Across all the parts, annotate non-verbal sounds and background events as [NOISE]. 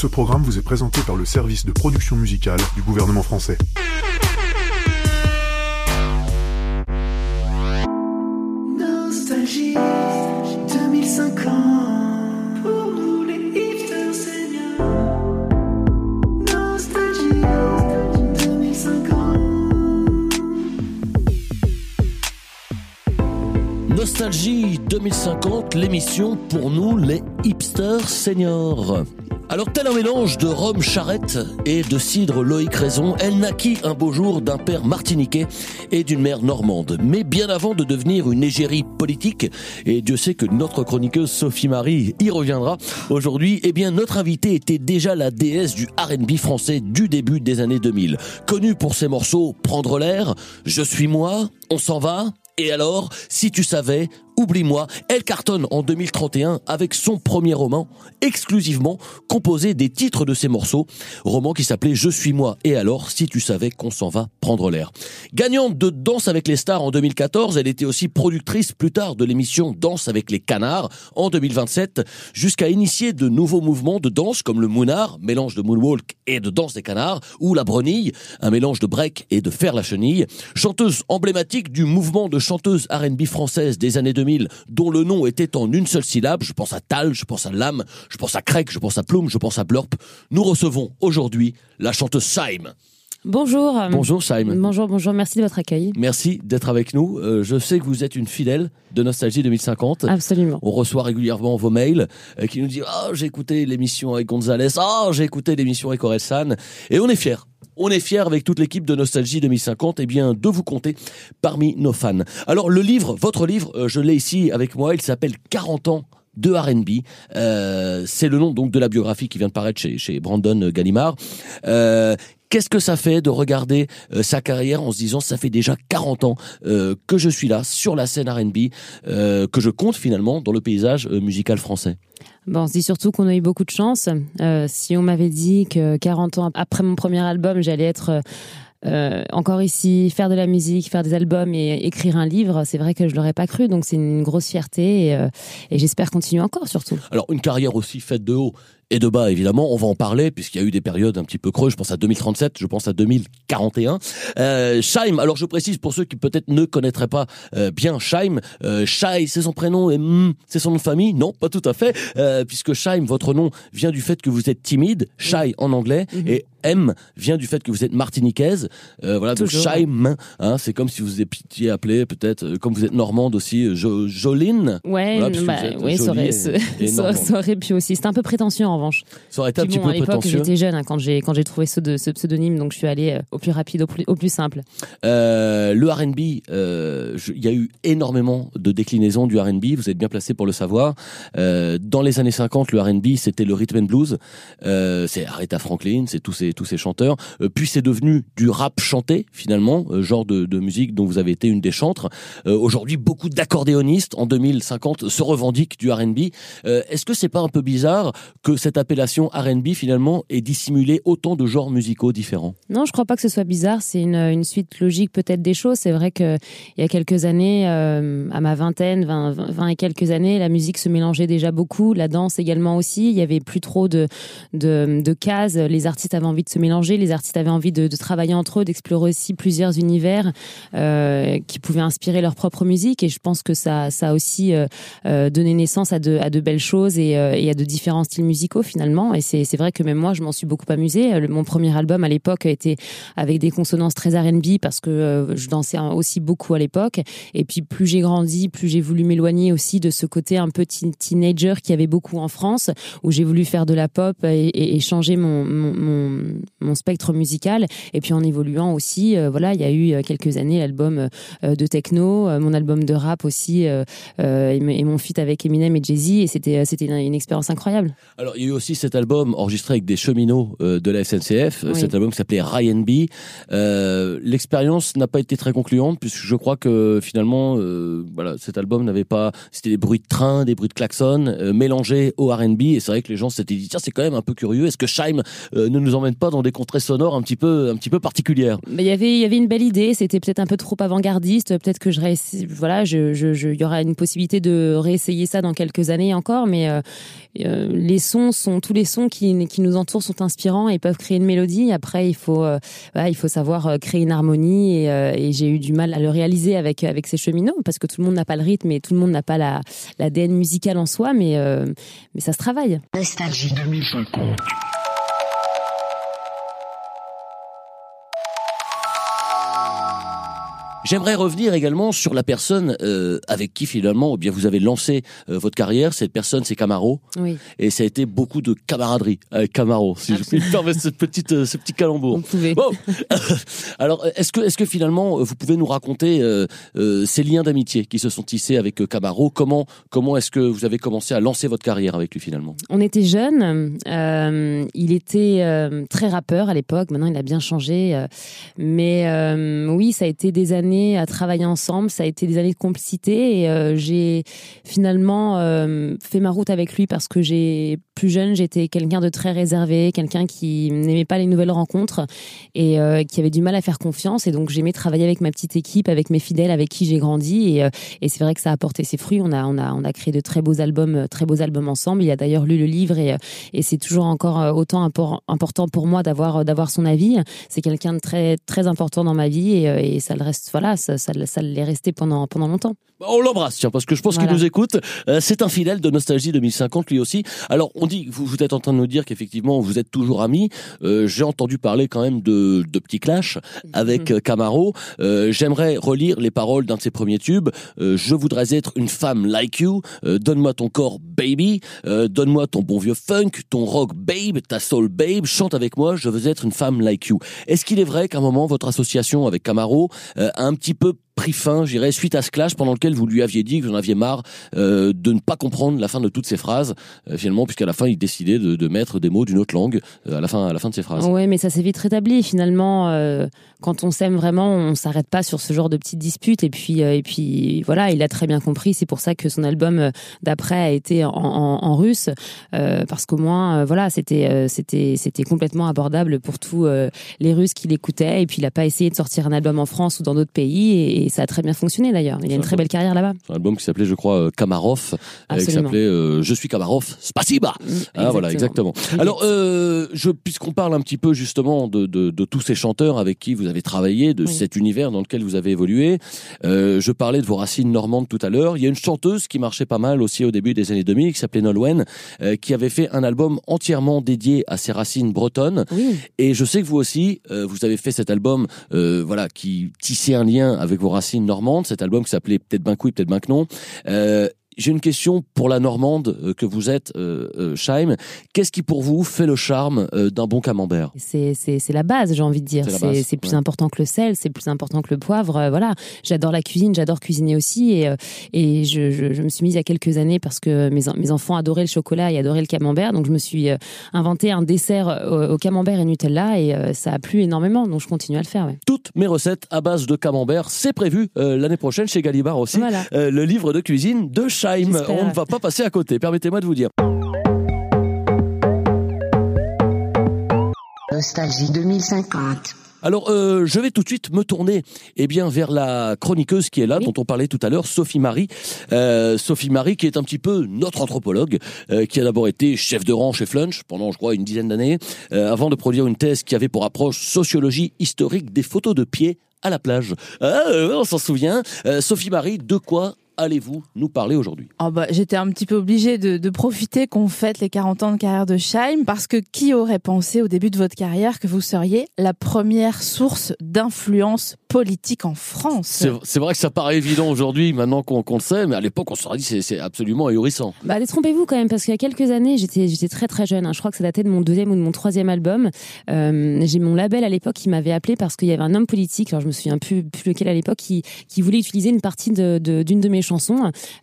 Ce programme vous est présenté par le service de production musicale du gouvernement français. Nostalgie 2050 pour nous les hipsters seniors. Nostalgie 2050. Nostalgie 2050, l'émission pour nous les hipsters seniors. Alors tel un mélange de rhum charrette et de cidre Loïc Raison, elle naquit un beau jour d'un père martiniquais et d'une mère normande. Mais bien avant de devenir une égérie politique, et Dieu sait que notre chroniqueuse Sophie Marie y reviendra aujourd'hui, eh bien notre invitée était déjà la déesse du R&B français du début des années 2000. Connue pour ses morceaux Prendre l'air, Je suis moi, On s'en va, et alors, si tu savais, oublie-moi, elle cartonne en 2031 avec son premier roman, exclusivement composé des titres de ses morceaux, roman qui s'appelait Je suis moi, et alors, si tu savais qu'on s'en va prendre l'air. Gagnante de Danse avec les stars en 2014, elle était aussi productrice plus tard de l'émission Danse avec les canards en 2027, jusqu'à initier de nouveaux mouvements de danse comme le Moonard, mélange de moonwalk et de danse des canards, ou la brenille, un mélange de break et de faire la chenille. Chanteuse emblématique du mouvement de chanteuse R&B française des années 2000, dont le nom était en une seule syllabe. Je pense à Tal, je pense à Lame, je pense à Craig, je pense à Plume, je pense à Blurp. Nous recevons aujourd'hui la chanteuse Saim. Bonjour. Bonjour Saim. Bonjour, bonjour, merci de votre accueil. Merci d'être avec nous. Euh, je sais que vous êtes une fidèle de Nostalgie 2050. Absolument. On reçoit régulièrement vos mails euh, qui nous disent Ah, j'ai écouté l'émission avec Gonzalez. Ah, j'ai écouté l'émission avec Orelsan. Et on est fiers. On est fiers avec toute l'équipe de Nostalgie 2050 eh bien, de vous compter parmi nos fans. Alors, le livre, votre livre, euh, je l'ai ici avec moi. Il s'appelle 40 ans de R&B. Euh, c'est le nom donc de la biographie qui vient de paraître chez, Brandon Gallimard. Euh, Qu'est-ce que ça fait de regarder euh, sa carrière en se disant ça fait déjà 40 ans que je suis là sur la scène R&B, que je compte finalement dans le paysage musical français? Bon, on se dit surtout qu'on a eu beaucoup de chance. Si on m'avait dit que 40 ans après mon premier album, j'allais être euh, encore ici, faire de la musique, faire des albums et écrire un livre, c'est vrai que je l'aurais pas cru. Donc c'est une grosse fierté et, euh, et j'espère continuer encore surtout. Alors une carrière aussi faite de haut et de bas, évidemment. On va en parler puisqu'il y a eu des périodes un petit peu creuses. Je pense à 2037, je pense à 2041. Euh, Shaim, alors je précise pour ceux qui peut-être ne connaîtraient pas euh, bien Shaim, euh, Shai, c'est son prénom et mm, c'est son nom de famille Non, pas tout à fait, euh, puisque Shaim, votre nom vient du fait que vous êtes timide, Shai en anglais, Mhm. et M vient du fait que vous êtes martiniquaise. Euh, voilà, donc Toujours. Shaim, hein, c'est comme si vous étiez appelé peut-être, euh, comme vous êtes normande aussi, jo Joline. Ouais, Voilà, bah, oui, ça aurait, et- ça, [LAUGHS] et ça- normande. ça aurait pu aussi. C'était un peu prétentieux en revanche. Ça aurait été un petit bon, à peu l'époque, prétentieux. j'étais jeune hein, quand j'ai quand j'ai trouvé ce, de- ce pseudonyme, donc je suis allée euh, au plus rapide, au plus, au plus simple. Euh, le R&B, euh, il y a eu énormément de déclinaisons du R&B. Vous êtes bien placé pour le savoir. Dans les années 50, le R&B c'était le rhythm and blues. C'est Aretha Franklin, c'est tous ces tous ces chanteurs. Puis c'est devenu du rap chanté finalement, genre de, de musique dont vous avez été une des chantres. Aujourd'hui, beaucoup d'accordéonistes en 2050 se revendiquent du R&B. Est-ce que c'est pas un peu bizarre que cette appellation R&B finalement ait dissimulé autant de genres musicaux différents Non, je crois pas que ce soit bizarre. C'est une, suite logique peut-être des choses. C'est vrai que il y a quelques années, euh, à ma vingtaine, 20, 20 20 et quelques années, la musique se mélangeait déjà beaucoup, la danse également aussi. Il y avait plus trop de, cases. Les artistes avaient envie de se mélanger, les artistes avaient envie de, travailler entre eux, d'explorer aussi plusieurs univers euh, qui pouvaient inspirer leur propre musique. Et je pense que ça, a aussi euh, donné naissance à de, belles choses et, et à de différents styles musicaux finalement. Et c'est vrai que même moi, je m'en suis beaucoup amusée. Mon premier album à l'époque a été avec des consonances très R&B parce que euh, je dansais aussi beaucoup à l'époque. Et puis plus j'ai grandi, plus j'ai voulu m'éloigner aussi de ce côté un peu teen- teenager qui avait beaucoup en France, où j'ai voulu faire de la pop et, changer mon, spectre musical. Et puis en évoluant aussi, euh, voilà, il y a eu euh, quelques années l'album de techno, mon album de rap aussi, et, mon feat avec Eminem et Jay-Z. Et c'était une, une expérience incroyable. Alors, il y a eu aussi cet album enregistré avec des cheminots euh, de la SNCF, euh, Oui. cet album qui s'appelait Ryan B. Euh, L'expérience n'a pas été très concluante, puisque je crois que finalement, euh, voilà, cet album n'avait pas... C'était des bruits de train, des bruits de klaxon, mélangés au R&B, et c'est vrai que les gens s'étaient dit, tiens, c'est quand même un peu curieux, est-ce que Scheim ne nous emmène pas dans des contrées sonores un petit peu, un petit peu particulières? Mais il y avait, il y avait une belle idée. C'était peut-être un peu trop avant-gardiste. Peut-être que je voilà, je, je, je- il y aura une possibilité de réessayer ça dans quelques années encore. Mais les sons sons sont tous les sons qui, qui nous entourent sont inspirants et peuvent créer une mélodie. Après, il faut euh, voilà, il faut savoir euh, créer une harmonie et, euh, et j'ai eu du mal à le réaliser avec avec ces cheminots parce que tout le monde n'a pas le rythme et tout le monde n'a pas la l'ADN musical en soi, mais euh, mais ça se travaille. Nostalgie 2050. J'aimerais revenir également sur la personne euh, avec qui finalement, eh bien vous avez lancé euh, votre carrière. Cette personne, c'est Camaro, Oui, et ça a été beaucoup de camaraderie avec Camaro, si je puis me permettre cette petite, euh, ce petit calembour. on pouvait. Bon, [LAUGHS] alors est-ce que, est-ce que finalement vous pouvez nous raconter euh, euh, ces liens d'amitié qui se sont tissés avec euh, Camaro? Comment, comment est-ce que vous avez commencé à lancer votre carrière avec lui finalement? On était jeunes. euh, il était euh, très rappeur à l'époque. Maintenant, il a bien changé. euh, mais euh, oui, ça a été des années à travailler ensemble. Ça a été des années de complicité. Et euh, j'ai finalement euh, fait ma route avec lui parce que j'ai plus jeune, j'étais quelqu'un de très réservé, quelqu'un qui n'aimait pas les nouvelles rencontres et euh, qui avait du mal à faire confiance. Et donc, j'aimais travailler avec ma petite équipe, avec mes fidèles, avec qui j'ai grandi. Et, euh, et c'est vrai que ça a porté ses fruits. On a, on a, on a créé de très beaux albums, euh, très beaux albums ensemble. Il a d'ailleurs lu le livre et, et c'est toujours encore autant impor- important pour moi d'avoir, d'avoir son avis. C'est quelqu'un de très, très important dans ma vie et, et ça le reste, voilà, ça, ça, ça l'est resté pendant, pendant longtemps. Bah, On l'embrasse, tiens, parce que je pense Voilà. qu'il nous écoute. C'est un fidèle de Nostalgie 2050, lui aussi. Alors, on dit, vous, vous êtes en train de nous dire qu'effectivement, vous êtes toujours amis. Euh, J'ai entendu parler quand même de, de petits clashs avec euh, Camaro. Euh, J'aimerais relire les paroles d'un de ses premiers tubes. Euh, je voudrais être une femme like you. Donne-moi ton corps, baby. Donne-moi ton bon vieux funk, ton rock, babe, ta soul, babe. Chante avec moi. Je veux être une femme like you. Est-ce qu'il est vrai qu'à un moment, votre association avec Camaro a un petit peu pris fin, je dirais, suite à ce clash pendant lequel vous lui aviez dit que vous en aviez marre euh, de ne pas comprendre la fin de toutes ces phrases, euh, finalement, puisqu'à la fin, il décidait de, de mettre des mots d'une autre langue euh, à la fin, à la fin de ses phrases. Ouais, mais ça s'est vite rétabli. Finalement, euh, quand on s'aime vraiment, on s'arrête pas sur ce genre de petites disputes. Et puis, euh, et puis, voilà, il a très bien compris. C'est pour ça que son album euh, d'après a été en, en, en russe, parce qu'au moins, voilà, c'était, c'était, c'était complètement abordable pour tous les Russes qui l'écoutaient. Et puis, il a pas essayé de sortir un album en France ou dans d'autres pays, et, et ça a très bien fonctionné d'ailleurs. Il a une très belle carrière là-bas. Un album qui s'appelait, je crois, euh, Kamarov, euh, qui Absolument. s'appelait euh, Je suis Kamarov, Spasiba. Ah, voilà, exactement. Alors, euh, je, puisqu'on parle un petit peu justement de, de, de tous ces chanteurs avec qui vous avez travaillé, de Oui. cet univers dans lequel vous avez évolué, euh, je parlais de vos racines normandes tout à l'heure. Il y a une chanteuse qui marchait pas mal aussi au début des années 2000, qui s'appelait Nolwenn, qui avait fait un album entièrement dédié à ses racines bretonnes. Oui. Et je sais que vous aussi, vous avez fait cet album, voilà, qui tissait un lien avec vos racines normandes. Cet album qui s'appelait peut-être ben peut-être ben. Euh, j'ai une question pour la Normande euh, que vous êtes, euh, euh, Scheim. Qu'est-ce qui pour vous fait le charme euh, d'un bon camembert? C'est, la base, j'ai envie de dire. C'est plus ouais. important que le sel, c'est plus important que le poivre. euh, voilà, j'adore la cuisine, j'adore cuisiner aussi. Et, euh, et je, je, je me suis mise il y a quelques années parce que mes, en- mes enfants adoraient le chocolat et adoraient le camembert. Donc je me suis euh, inventé un dessert euh, au, au camembert et Nutella et euh, ça a plu énormément. Donc je continue à le faire. Ouais. Toutes mes recettes à base de camembert, c'est prévu euh, l'année prochaine chez Gallibar aussi. Voilà. Euh, le livre de cuisine de On ne va pas passer à côté, permettez-moi de vous dire. Nostalgie 2050. Alors, euh, je vais tout de suite me tourner eh bien, vers la chroniqueuse qui est là, Oui. dont on parlait tout à l'heure, Sophie Marie. Euh, Sophie Marie, qui est un petit peu notre anthropologue, euh, qui a d'abord été chef de rang chez Flunch pendant, je crois, une dizaine d'années, euh, avant de produire une thèse qui avait pour approche sociologie historique des photos de pieds à la plage. Ah, euh, on s'en souvient. Euh, Sophie Marie, de quoi allez-vous nous parler aujourd'hui? Oh bah, J'étais un petit peu obligée de, de profiter qu'on fête les 40 ans de carrière de Scheim parce que qui aurait pensé au début de votre carrière que vous seriez la première source d'influence politique en France? C'est vrai que ça paraît évident aujourd'hui, maintenant qu'on qu'on le sait, mais à l'époque, on se serait dit c'est- c'est absolument ahurissant. Bah, détrompez-vous quand même, parce qu'il y a quelques années, j'étais, très très jeune. hein. Je crois que ça datait de mon deuxième ou de mon troisième album. Euh, j'ai mon label à l'époque qui m'avait appelé parce qu'il y avait un homme politique, alors je me souviens plus, plus lequel à l'époque, qui, qui voulait utiliser une partie de, de- d'une de mes chansons,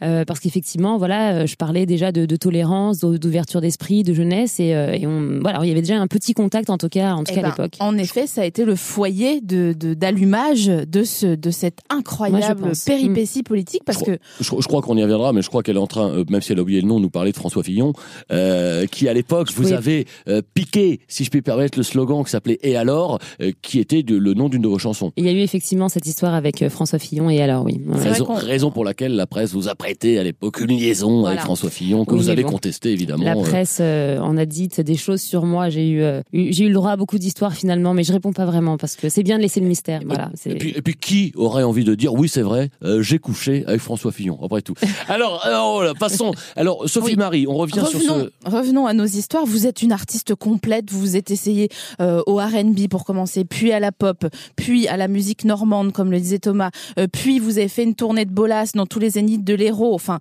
euh, parce qu'effectivement, voilà, euh, je parlais déjà de, de tolérance, d'ou- d'ouverture d'esprit, de jeunesse, et, euh, et on, voilà, il y avait déjà un petit contact en tout cas, en tout Eh cas ben, à l'époque. En effet, ça a été le foyer de d'allumage de, ce de cette incroyable pense. péripétie politique parce Je que Je, je crois qu'on y reviendra, mais je crois qu'elle est en train, euh, même si elle a oublié le nom, nous parler de François Fillon, euh, qui à l'époque vous Oui. avez euh, piqué, si je puis permettre, le slogan qui s'appelait Et alors, euh, qui était de- le nom d'une de vos chansons. Il y a eu effectivement cette histoire avec euh, François Fillon, et alors oui. Raison, raison pour laquelle la presse vous a prêté à l'époque une liaison avec Voilà. François Fillon que Oui, vous avez bon. contesté évidemment. La Euh, presse euh, en a dit des choses sur moi. J'ai eu, euh, eu- j'ai eu le droit à beaucoup d'histoires finalement, mais je réponds pas vraiment parce que c'est bien de laisser le mystère. Voilà. Et puis, et puis qui aurait envie de dire oui c'est vrai euh, j'ai couché avec François Fillon après tout. [LAUGHS] Alors alors voilà, passons. Alors Sophie Oui. Marie, on revient sur ce. Revenons, à nos histoires. Vous êtes une artiste complète. Vous vous êtes essayé euh, au R&B pour commencer, puis à la pop, puis à la musique normande, comme le disait Thomas. Euh, puis vous avez fait une tournée de bolas dans tous les zéniths de l'Hérault. Enfin,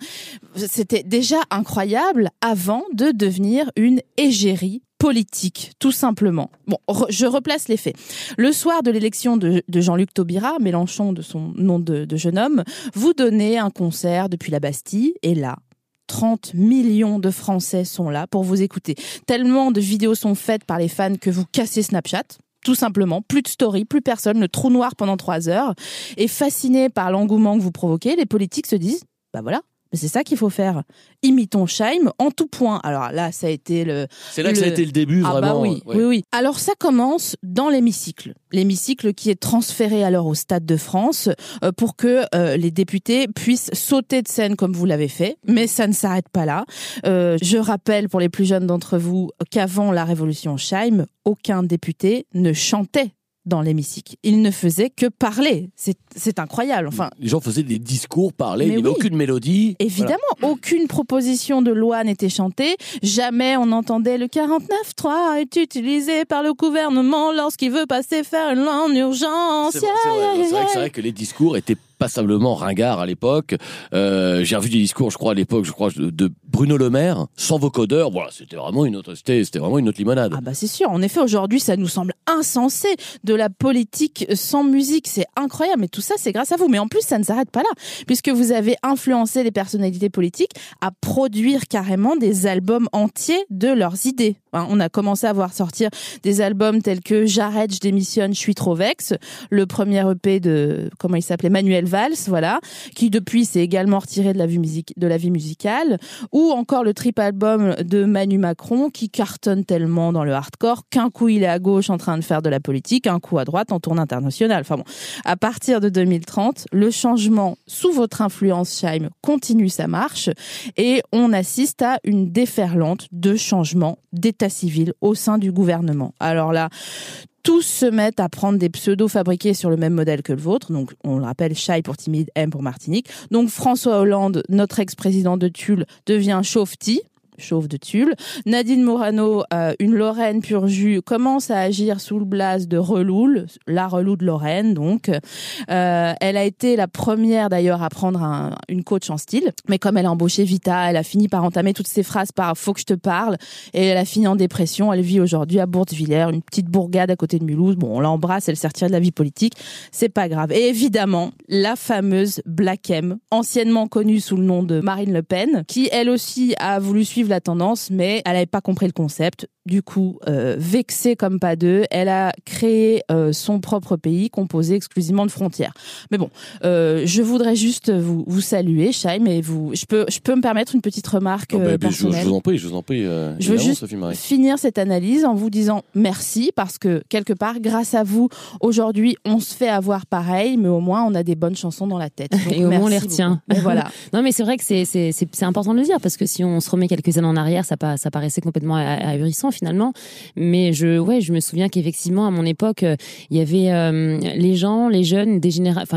c'était déjà incroyable avant de devenir une égérie politique, tout simplement. Bon, je replace les faits. Le soir de l'élection de, de Jean-Luc Taubira, Mélenchon de son nom de, de jeune homme, vous donnez un concert depuis la Bastille, et là, 30 millions de Français sont là pour vous écouter. Tellement de vidéos sont faites par les fans que vous cassez Snapchat. Tout simplement, plus de story, plus personne, le trou noir pendant trois heures. Et fascinés par l'engouement que vous provoquez, les politiques se disent, bah voilà, c'est ça qu'il faut faire. Imitons Scheim en tout point. Alors là, ça a été le, C'est là que ça a été le début ah vraiment. bah oui, ouais. oui, oui. Alors ça commence dans l'hémicycle. L'hémicycle qui est transféré alors au Stade de France euh, pour que euh, les députés puissent sauter de scène comme vous l'avez fait. Mais ça ne s'arrête pas là. Euh, je rappelle pour les plus jeunes d'entre vous qu'avant la révolution Scheim, aucun député ne chantait dans l'hémicycle. Il ne faisait que parler. C'est incroyable. Enfin, Les gens faisaient des discours, parlaient, Mais il n'y avait oui. aucune mélodie. Évidemment, aucune proposition de loi n'était chantée. Jamais on entendait le 49.3 est utilisé par le gouvernement lorsqu'il veut passer faire une loi en urgence. C'est vrai, vrai que les discours étaient passablement ringards à l'époque. Euh, J'ai revu des discours, je crois à l'époque, je crois de, de Bruno Le Maire, sans vocodeur. Voilà, c'était vraiment une autre, c'était c'était vraiment une autre limonade. Ah bah c'est sûr. En effet, aujourd'hui, ça nous semble insensé de la politique sans musique. C'est incroyable. Mais tout ça, c'est grâce à vous. Mais en plus, ça ne s'arrête pas là, puisque vous avez influencé les personnalités politiques à produire carrément des albums entiers de leurs idées. Hein, on a commencé à voir sortir des albums tels que J'arrête, je démissionne, je suis trop vexe. Le premier EP de comment il s'appelait Manuel Valls, voilà, qui depuis s'est également retiré de la vie de la vie musicale, ou encore le trip album de Manu Macron qui cartonne tellement dans le hardcore qu'un coup il est à gauche en train de faire de la politique, un coup à droite en tournée internationale. Enfin bon, à partir de 2030, le changement sous votre influence, Scheim, continue sa marche et on assiste à une déferlante de changements d'état civil au sein du gouvernement. Alors là, tous se mettent à prendre des pseudos fabriqués sur le même modèle que le vôtre. Donc, on le rappelle, Chai pour timide, M pour Martinique. Donc, François Hollande, notre ex-président de Tulle, devient Chauvetit. Chauve de Tulle. Nadine Morano, euh, une Lorraine pur jus, commence à agir sous le blaze de Reloul, la Relou de Lorraine, donc. Euh, elle a été la première d'ailleurs à prendre un- une coach en style, mais comme elle a embauché Vita, elle a fini par entamer toutes ses phrases par "faut que je te parle" et elle a fini en dépression. Elle vit aujourd'hui à Bourtevillers, une petite bourgade à côté de Mulhouse. Bon, on l'embrasse, elle s'est de la vie politique, c'est pas grave. Et évidemment, la fameuse Black M, anciennement connue sous le nom de Marine Le Pen, qui elle aussi a voulu suivre la tendance, mais elle n'avait pas compris le concept. Du coup, euh, vexée comme pas deux, elle a créé euh, son propre pays composé exclusivement de frontières. Mais bon, euh, je voudrais juste vous, vous saluer, Chaim, et vous, je peux, je peux me permettre une petite remarque mais, mais je, vous en prie, je vous en prie. euh, Je veux juste Sophie Marie. finir cette analyse en vous disant merci parce que quelque part, grâce à vous, aujourd'hui, on se fait avoir pareil, mais au moins on a des bonnes chansons dans la tête. [LAUGHS] Donc, Et au moins, on les retient. voilà. [LAUGHS] Non, mais c'est vrai que c'est c'est c'est c'est important de le dire parce que si on se remet quelques en arrière, ça ça paraissait complètement ah- ahurissant finalement. Mais je ouais, je me souviens qu'effectivement à mon époque, euh, il y avait euh, les gens, les jeunes,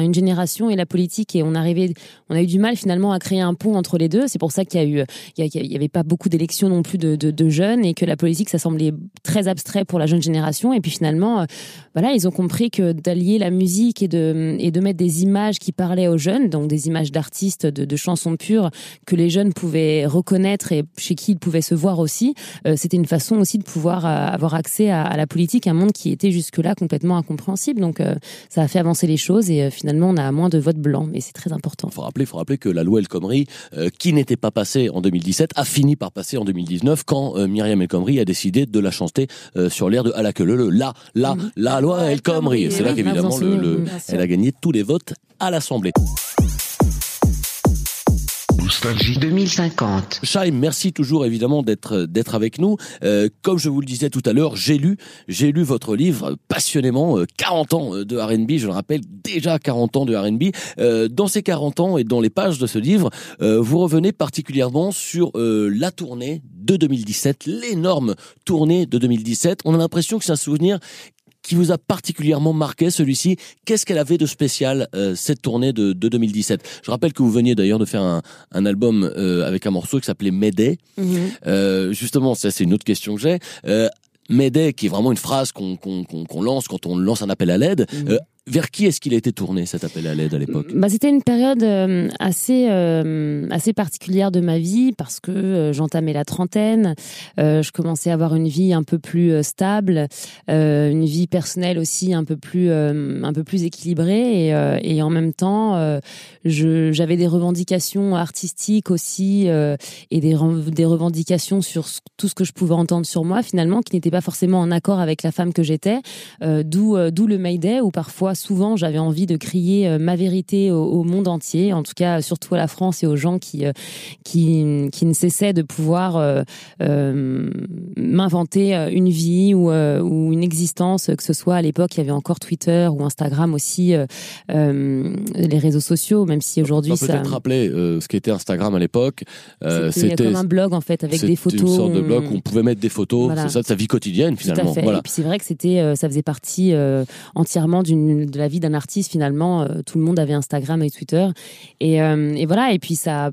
une génération et la politique et on arrivait, on a eu du mal finalement à créer un pont entre les deux. C'est pour ça qu'il y a eu, il y, avait pas beaucoup d'élections non plus de, de, jeunes et que la politique ça semblait très abstrait pour la jeune génération. Et puis finalement, euh, voilà, ils ont compris que d'allier la musique et de et de mettre des images qui parlaient aux jeunes, donc des images d'artistes, de, de chansons pures que les jeunes pouvaient reconnaître et chez qui ils pouvaient se voir aussi, euh, c'était une façon aussi de pouvoir euh, avoir accès à, à la politique, un monde qui était jusque-là complètement incompréhensible. Donc euh, ça a fait avancer les choses et euh, finalement on a moins de votes blancs, et c'est très important. Il faut rappeler, faut rappeler que la loi El Khomri, euh, qui n'était pas passée en 2017, a fini par passer en 2019 quand euh, Myriam El Khomri a décidé de la chanter euh, sur l'air de à la queue le le la la la loi El Khomri. Et c'est là qu'évidemment elle a gagné tous les votes à l'Assemblée. Nostalgie 2050. Chaim, merci toujours évidemment d'être d'être avec nous. Euh, comme je vous le disais tout à l'heure, j'ai lu j'ai lu votre livre passionnément. euh, 40 ans de R&B, je le rappelle, déjà 40 ans de R&B. Euh, dans ces 40 ans et dans les pages de ce livre, euh, vous revenez particulièrement sur euh, la tournée de 2017, l'énorme tournée de 2017. On a l'impression que c'est un souvenir qui vous a particulièrement marqué celui-ci Qu'est-ce qu'elle avait de spécial euh, cette tournée de, de 2017 Je rappelle que vous veniez d'ailleurs de faire un, un album euh, avec un morceau qui s'appelait Mayday. Mhm. Euh, justement, ça c'est une autre question que j'ai. Euh, Mayday, qui est vraiment une phrase qu'on lance quand on lance un appel à l'aide. Mhm. Euh, vers qui est-ce qu'il a été tourné cet appel à l'aide à l'époque Bah, c'était une période euh, assez euh, assez particulière de ma vie parce que euh, j'entamais la trentaine, je commençais à avoir une vie un peu plus stable, une vie personnelle aussi un peu plus un peu plus équilibrée et, et en même temps j'avais des revendications artistiques aussi et des des revendications sur tout ce que je pouvais entendre sur moi finalement qui n'étaient pas forcément en accord avec la femme que j'étais, d'où d'où le Mayday où parfois souvent j'avais envie de crier euh, ma vérité au, au monde entier, en tout cas surtout à la France et aux gens qui euh, qui, qui ne cessaient de pouvoir euh, euh, m'inventer une vie ou, euh, ou une existence, que ce soit à l'époque il y avait encore Twitter ou Instagram aussi, les réseaux sociaux, même si aujourd'hui On ça peut-être rappeler ce qu'était Instagram à l'époque. C'était comme un blog en fait avec des photos. une sorte de blog on- où on pouvait mettre des photos, Voilà. c'est ça de sa vie quotidienne Tout finalement. à fait. Voilà. Et puis c'est vrai que c'était, ça faisait partie entièrement d'une de la vie d'un artiste finalement. Euh, tout le monde avait Instagram et Twitter. Et, euh, et voilà. Et puis ça.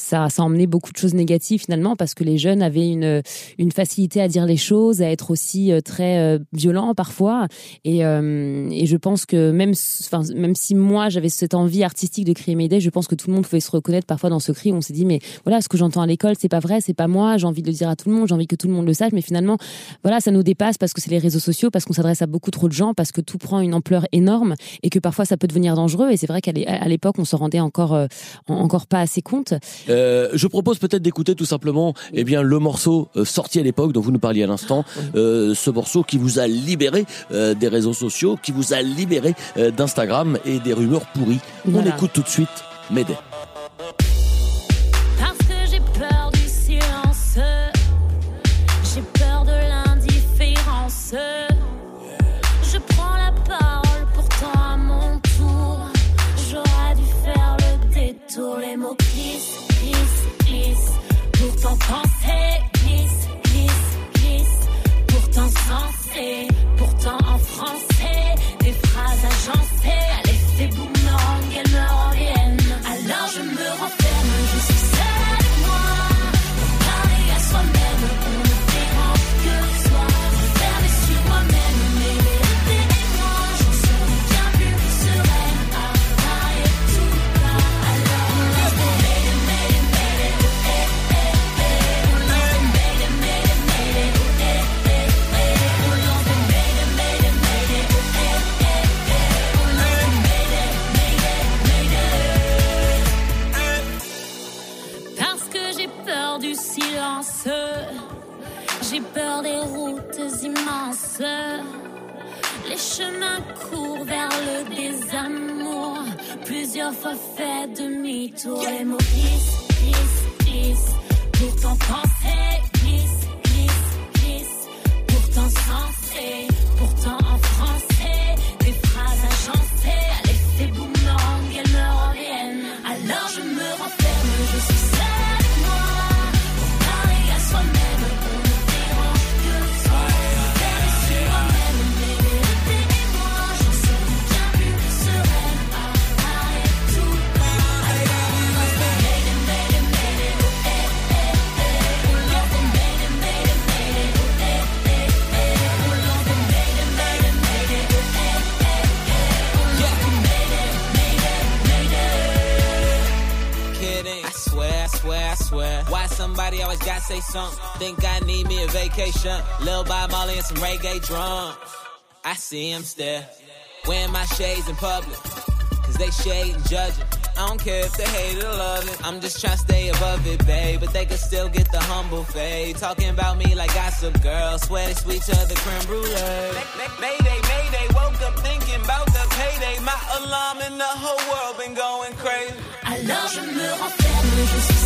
Ça, ça a emmené beaucoup de choses négatives finalement parce que les jeunes avaient une, une facilité à dire les choses, à être aussi euh, très euh, violents parfois. Et, euh, et je pense que même, enfin, même si moi j'avais cette envie artistique de créer mes idées, je pense que tout le monde pouvait se reconnaître parfois dans ce cri où on s'est dit mais voilà ce que j'entends à l'école c'est pas vrai, c'est pas moi, j'ai envie de le dire à tout le monde, j'ai envie que tout le monde le sache, mais finalement voilà, ça nous dépasse parce que c'est les réseaux sociaux, parce qu'on s'adresse à beaucoup trop de gens, parce que tout prend une ampleur énorme et que parfois ça peut devenir dangereux. Et c'est vrai qu'à l'époque, on s'en rendait encore, euh, en- encore pas assez compte. Euh, je propose peut-être d'écouter tout simplement eh bien le morceau euh, sorti à l'époque dont vous nous parliez à l'instant, euh, ce morceau qui vous a libéré euh, des réseaux sociaux, qui vous a libéré euh, d'Instagram et des rumeurs pourries. On écoute tout de suite Mayday. Parce que j'ai peur du silence. J'ai peur Pourtant en français. Des phrases agencées à l'effet boomerang, vacation. Lil Bob Marley and some reggae drums. I see him stare. Wearing my shades in public. Cause they shade and judging. I don't care if they hate it or love it. I'm just trying to stay above it, babe. But they can still get the humble fade. Talking about me like gossip girl. Swear they sweet to the creme brulee. Mayday, mayday, woke up thinking about the payday. My alarm and the whole world been going crazy. Alors je me renferme, je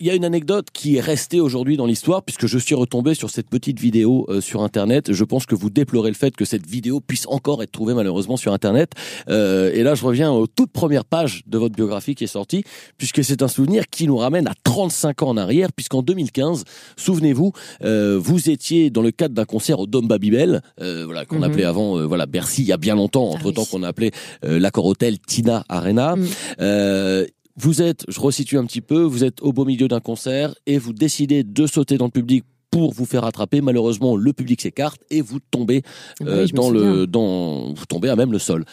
y a une anecdote qui est restée aujourd'hui dans l'histoire, puisque je suis retombé sur cette petite vidéo euh, sur Internet. Je pense que vous déplorez le fait que cette vidéo puisse encore être trouvée malheureusement sur Internet. Euh, et là, je reviens aux toutes premières pages de votre biographie qui est sortie, puisque c'est un souvenir qui nous ramène à 35 ans en arrière, puisqu'en 2015, souvenez-vous, euh, vous étiez dans le cadre d'un concert au Dom Babybel, euh, voilà qu'on Mhm. appelait avant, euh, voilà Bercy, il y a bien longtemps, entre temps oui. qu'on appelait euh, l'accord hôtel Tina Arena. Mm. Euh, vous êtes, je resitue un petit peu, vous êtes au beau milieu d'un concert et vous décidez de sauter dans le public pour vous faire attraper. Malheureusement, le public s'écarte et vous tombez Ah bah euh, oui, dans le, dans, vous tombez à même le sol.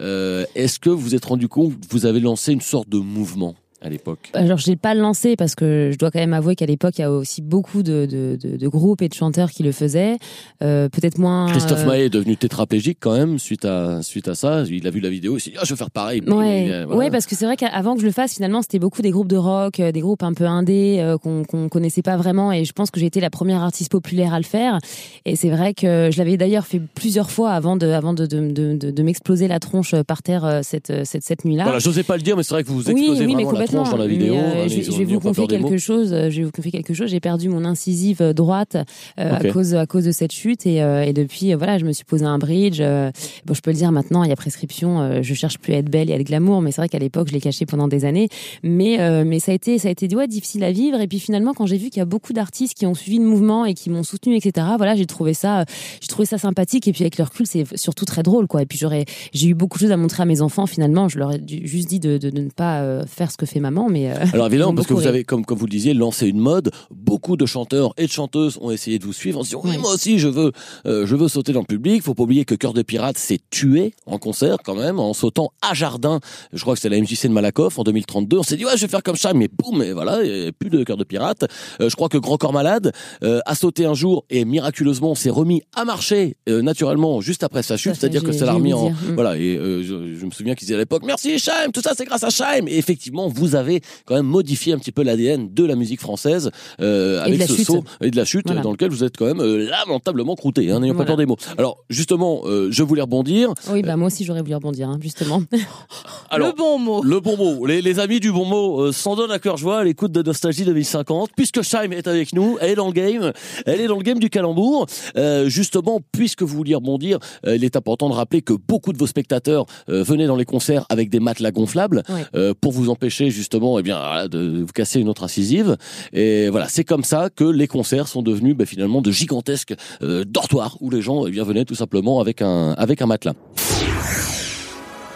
Euh, Est-ce que vous vous êtes rendu compte que vous avez lancé une sorte de mouvement? À l'époque Alors, je l'ai pas lancé parce que je dois quand même avouer qu'à l'époque, il y a aussi beaucoup de, de, de, de groupes et de chanteurs qui le faisaient. Euh, Peut-être moins. Christophe euh, Maé est devenu tétraplégique quand même suite à suite à ça. Il a vu la vidéo, il s'est dit ah je vais faire pareil. Ouais, Mais, euh, voilà. ouais, parce que c'est vrai qu'avant que je le fasse, finalement, c'était beaucoup des groupes de rock, euh, des groupes un peu indés euh, qu'on qu'on connaissait pas vraiment. Et je pense que j'ai été la première artiste populaire à le faire. Et c'est vrai que je l'avais d'ailleurs fait plusieurs fois avant de, avant de, m'exploser la tronche par terre euh, cette, cette, cette nuit-là. Voilà, j'osais pas le dire, mais c'est vrai que vous vous Oui, explosez oui, mais complètement. Tronche dans la vidéo. Mais, euh, hein, je, vais souvenirs, vous confier quelque chose. euh, Je vais vous confier quelque chose. J'ai perdu mon incisive euh, droite euh, à cause à cause de cette chute et, euh, et depuis euh, voilà, je me suis posé un bridge. euh, bon, je peux le dire maintenant, il y a prescription. euh, je cherche plus à être belle et à être glamour, mais c'est vrai qu'à l'époque, je l'ai caché pendant des années. Mais euh, mais ça a été ça a été ouais, difficile à vivre. Et puis finalement, quand j'ai vu qu'il y a beaucoup d'artistes qui ont suivi le mouvement et qui m'ont soutenu, etc. Voilà, j'ai trouvé ça euh, j'ai trouvé ça sympathique. Et puis avec le recul, c'est surtout très drôle, quoi. Et puis j'aurais j'ai eu beaucoup de choses à montrer à mes enfants. Finalement, je leur ai juste dit de, de, de ne pas euh, faire ce que fait maman, mais euh, Alors évidemment, parce que vous avez, comme, comme vous le disiez, lancé une mode. Beaucoup de chanteurs et de chanteuses ont essayé de vous suivre en se disant oui, moi aussi je veux, euh, je veux sauter dans le public. Faut pas oublier que Cœur de Pirate s'est tué en concert quand même en sautant à Jardin. Je crois que c'était la MJC de Malakoff en 2032. On s'est dit ouais, je vais faire comme ça, mais boum, et voilà, il y a plus de Cœur de Pirate. Euh, je crois que Grand Corps Malade euh, a sauté un jour et miraculeusement s'est remis à marcher euh, naturellement juste après sa chute, c'est-à-dire que ça l'a remis en. Mm. voilà. Et euh, je, je me souviens qu'ils disaient à l'époque merci Chaim, tout ça c'est grâce à Chaim. Et effectivement, vous avez quand même modifié un petit peu l'ADN de la musique française euh, avec ce chute. saut et de la chute Voilà. dans lequel vous êtes quand même euh, lamentablement croûté, hein, n'ayons pas peur des mots. Alors justement, euh, je voulais rebondir. oui, bah moi aussi j'aurais voulu rebondir, hein, justement. [LAUGHS] Alors, le bon mot. le bon mot, les, les amis du bon mot euh, s'en donnent à cœur joie à l'écoute de Nostalgie 2050, puisque Chaim est avec nous, elle est dans le game, elle est dans le game du calembour. Euh, justement, puisque vous vouliez rebondir, euh, il est important de rappeler que beaucoup de vos spectateurs euh, venaient dans les concerts avec des matelas gonflables Ouais. euh, pour vous empêcher justement, eh bien, de vous casser une autre incisive. Et voilà, c'est comme ça que les concerts sont devenus ben, finalement de gigantesques euh, dortoirs où les gens eh venaient tout simplement avec un avec un matelas.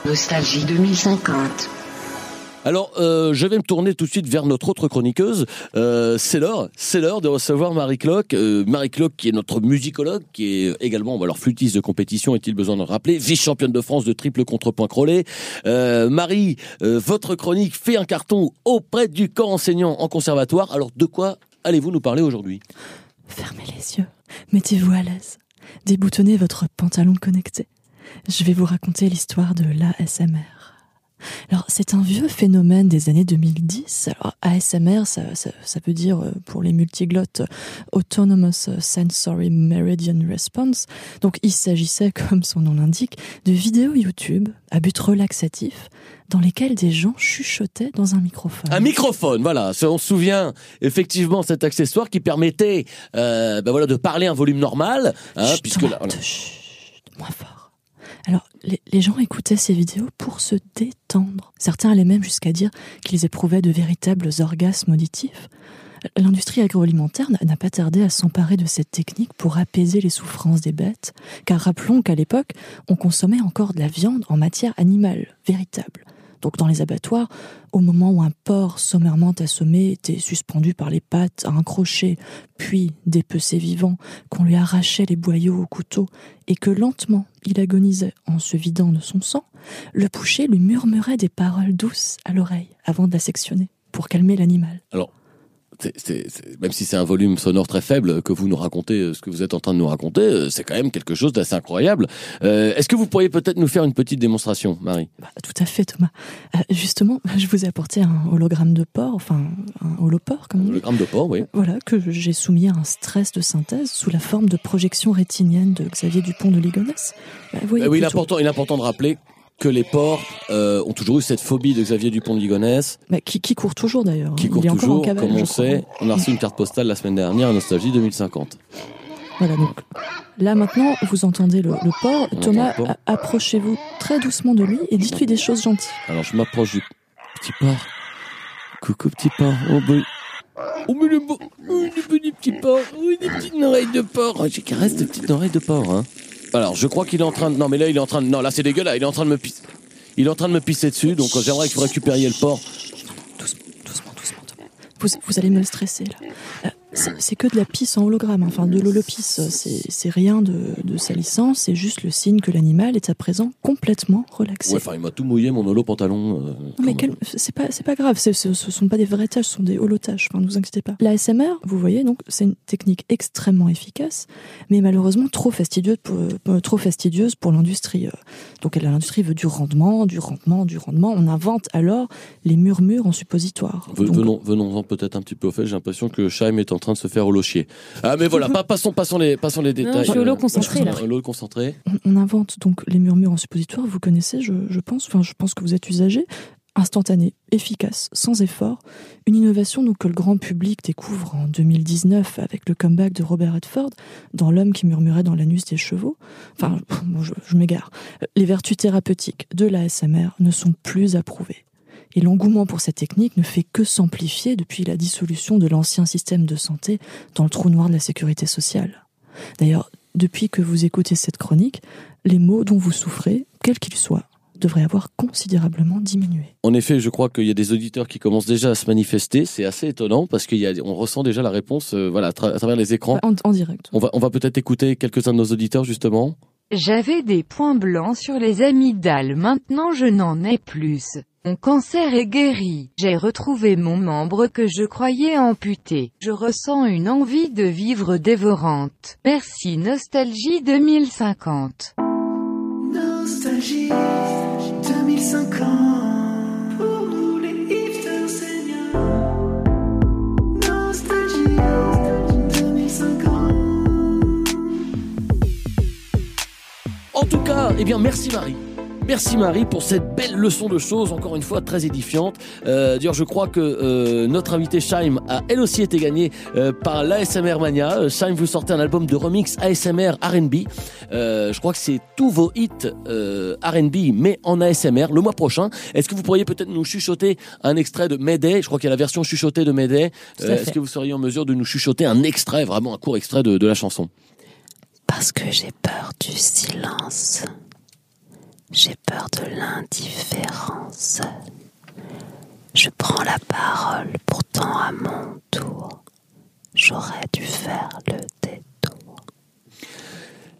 Nostalgie 2050. Alors, euh, je vais me tourner tout de suite vers notre autre chroniqueuse. Euh, c'est l'heure, c'est l'heure de recevoir Marie Clock. Euh, Marie Clock, qui est notre musicologue, qui est également, alors flûtiste de compétition, est-il besoin de le rappeler, vice-championne de France de triple contrepoint crawlé. Euh, Marie, euh, votre chronique fait un carton auprès du corps enseignant en conservatoire. Alors, de quoi allez-vous nous parler aujourd'hui? Fermez les yeux, mettez-vous à l'aise, déboutonnez votre pantalon connecté. Je vais vous raconter l'histoire de l'ASMR. Alors, c'est un vieux phénomène des années 2010. Alors, ASMR, ça, ça, ça veut dire, euh, pour les multiglottes, Autonomous Sensory Meridian Response. Donc, il s'agissait, [LAUGHS] comme son nom l'indique, de vidéos YouTube à but relaxatif dans lesquelles des gens chuchotaient dans un microphone. Un microphone, voilà. On se souvient effectivement cet accessoire qui permettait, euh, ben voilà, de parler à un volume normal, hein, Chut, puisque là, chut, moins fort. Alors, les, gens écoutaient ces vidéos pour se détendre. Certains allaient même jusqu'à dire qu'ils éprouvaient de véritables orgasmes auditifs. L'industrie agroalimentaire n'a pas tardé à s'emparer de cette technique pour apaiser les souffrances des bêtes, car rappelons qu'à l'époque, on consommait encore de la viande en matière animale, véritable. Donc dans les abattoirs, au moment où un porc sommairement assommé était suspendu par les pattes à un crochet, puis dépecé vivant, qu'on lui arrachait les boyaux au couteau, et que lentement il agonisait en se vidant de son sang, le boucher lui murmurait des paroles douces à l'oreille avant de la sectionner, pour calmer l'animal. Alors, même si c'est un volume sonore très faible que vous nous racontez, euh, ce que vous êtes en train de nous raconter, euh, c'est quand même quelque chose d'assez incroyable. Euh, Est-ce que vous pourriez peut-être nous faire une petite démonstration, Marie? Bah, tout à fait, Thomas. Euh, justement, [LAUGHS] je vous ai apporté un hologramme de porc, enfin un holoport, comme on dit. gramme de porc, oui. Voilà, que j'ai soumis à un stress de synthèse sous la forme de projection rétinienne de Xavier Dupont de Ligonnès. Bah, Euh, oui, il est important de rappeler que les porcs euh, ont toujours eu cette phobie de Xavier Dupont de Ligonnès, Bah, qui, qui court toujours d'ailleurs. qui Il court toujours, comme on sait. On a reçu une carte postale la semaine dernière à Nostalgie 2050. Voilà, donc là maintenant, vous entendez le, le porc. On Thomas, approchez-vous très doucement de lui et dites-lui des choses gentilles. Alors je m'approche du petit porc. Coucou petit porc. Oh, bah... oh mais le beau, oh, le petit petit porc, oh, des petites oreilles de porc. Oh, J'ai caresse des petites oreilles de porc. Hein. Alors je crois qu'il est en train de, non mais là il est en train de, non là c'est dégueulasse, il est en train de me pisser, il est en train de me pisser dessus. Donc euh, j'aimerais que vous récupériez le porc. Doucement, doucement, doucement. Vous, vous allez me le stresser là. Euh, c'est que de la pisse en hologramme, enfin de l'holopisse. C'est rien de, de salissant, c'est juste le signe que l'animal est à présent complètement relaxé. Ouais, enfin il m'a tout mouillé mon holo pantalon. euh, Non, mais quel- c'est pas, pas grave, ce, ce sont pas des vraies tâches, ce sont des holotâches, enfin, ne vous inquiétez pas. La SMR, vous voyez, donc, c'est une technique extrêmement efficace, mais malheureusement trop fastidieuse pour, euh, trop fastidieuse pour l'industrie. euh. Donc, l'industrie veut du rendement, du rendement, du rendement. On invente alors les murmures en suppositoire. Venons, venons-en peut-être un petit peu au fait. J'ai l'impression que Chaim est en train de se faire holo chier. Ah mais voilà, pas, passons, passons les, passons les détails. je suis holo Euh, concentré, là. Holo concentré. on, on invente donc les murmures en suppositoire, vous connaissez, je, je pense, enfin, je pense que vous êtes usagé. Instantané, efficace, sans effort. Une innovation donc, que le grand public découvre en 2019 avec le comeback de Robert Redford dans L'homme qui murmurait dans l'anus des chevaux. Enfin, [LAUGHS] bon, je, je m'égare. Les vertus thérapeutiques de la SMR ne sont plus approuvées. Et l'engouement pour cette technique ne fait que s'amplifier depuis la dissolution de l'ancien système de santé dans le trou noir de la sécurité sociale. D'ailleurs, depuis que vous écoutez cette chronique, les maux dont vous souffrez, quels qu'ils soient, devraient avoir considérablement diminué. En effet, je crois qu'il y a des auditeurs qui commencent déjà à se manifester. C'est assez étonnant parce qu'on ressent déjà la réponse euh, voilà, à, tra- à travers les écrans. En, en direct. On va, on va peut-être écouter quelques-uns de nos auditeurs justement. J'avais des points blancs sur les amygdales, maintenant je n'en ai plus. Mon cancer est guéri. J'ai retrouvé mon membre que je croyais amputé. Je ressens une envie de vivre dévorante. Merci Nostalgie 2050. Nostalgie 2050 Pour nous les hipsters seniors Nostalgie 2050 En tout cas, eh bien, merci Marie. Merci Marie pour cette belle leçon de choses, encore une fois très édifiante. Euh, D'ailleurs, je crois que euh, notre invité Shaim a elle aussi été gagné euh, par l'ASMR Mania. Euh, Shaim, vous sortez un album de remix ASMR R&B. Euh, je crois que c'est tous vos hits euh, R&B, mais en ASMR le mois prochain. Est-ce que vous pourriez peut-être nous chuchoter un extrait de Mayday? Je crois qu'il y a la version chuchotée de Mayday. Est-ce que vous seriez en mesure de nous chuchoter un extrait, vraiment un court extrait de, de la chanson? Parce que j'ai peur du silence. J'ai peur de l'indifférence. Je prends la parole, pourtant à mon tour. J'aurais dû faire le détour.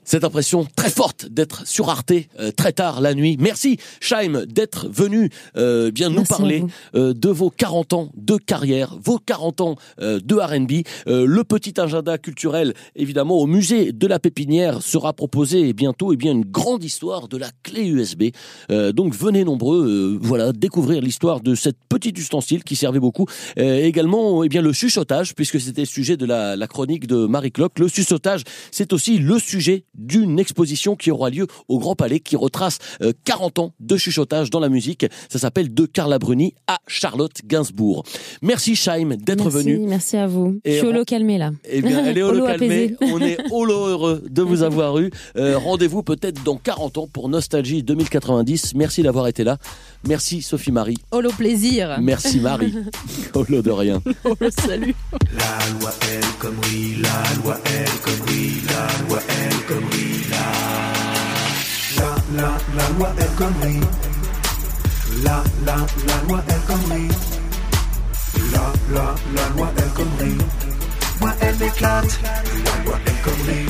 Cette impression très forte d'être sur Arte euh, très tard la nuit. Merci Shaim d'être venu euh, bien nous Merci parler euh, de vos 40 ans de carrière, vos 40 ans euh, de R&B. Euh, le petit agenda culturel évidemment au musée de la Pépinière sera proposé bientôt et bien une grande histoire de la clé USB. Euh, donc venez nombreux euh, voilà découvrir l'histoire de cette petite ustensile qui servait beaucoup. Euh, également eh bien le chuchotage puisque c'était le sujet de la, la chronique de Marie Clock. Le chuchotage c'est aussi le sujet d'une exposition qui aura lieu au Grand Palais qui retrace euh, 40 ans de chuchotage dans la musique. Ça s'appelle De Carla Bruni à Charlotte Gainsbourg. Merci Shaim d'être venu. merci à vous. Et je suis holo calmé là. Eh bien, elle est [LAUGHS] calmée. apaisé. On est holo heureux de vous avoir eu. Euh, Rendez-vous peut-être dans 40 ans pour Nostalgie 2090. Merci d'avoir été là. Merci Sophie Marie. Holo plaisir. Merci Marie. [LAUGHS] holo de rien. Salut. La loi elle comme oui, la loi elle comme oui, la loi elle comme oui, la La, la, la loi elle comme oui La, la, la loi El Khomri. La, la, la loi El Khomri. Moi, elle m'éclate. La loi El Khomri.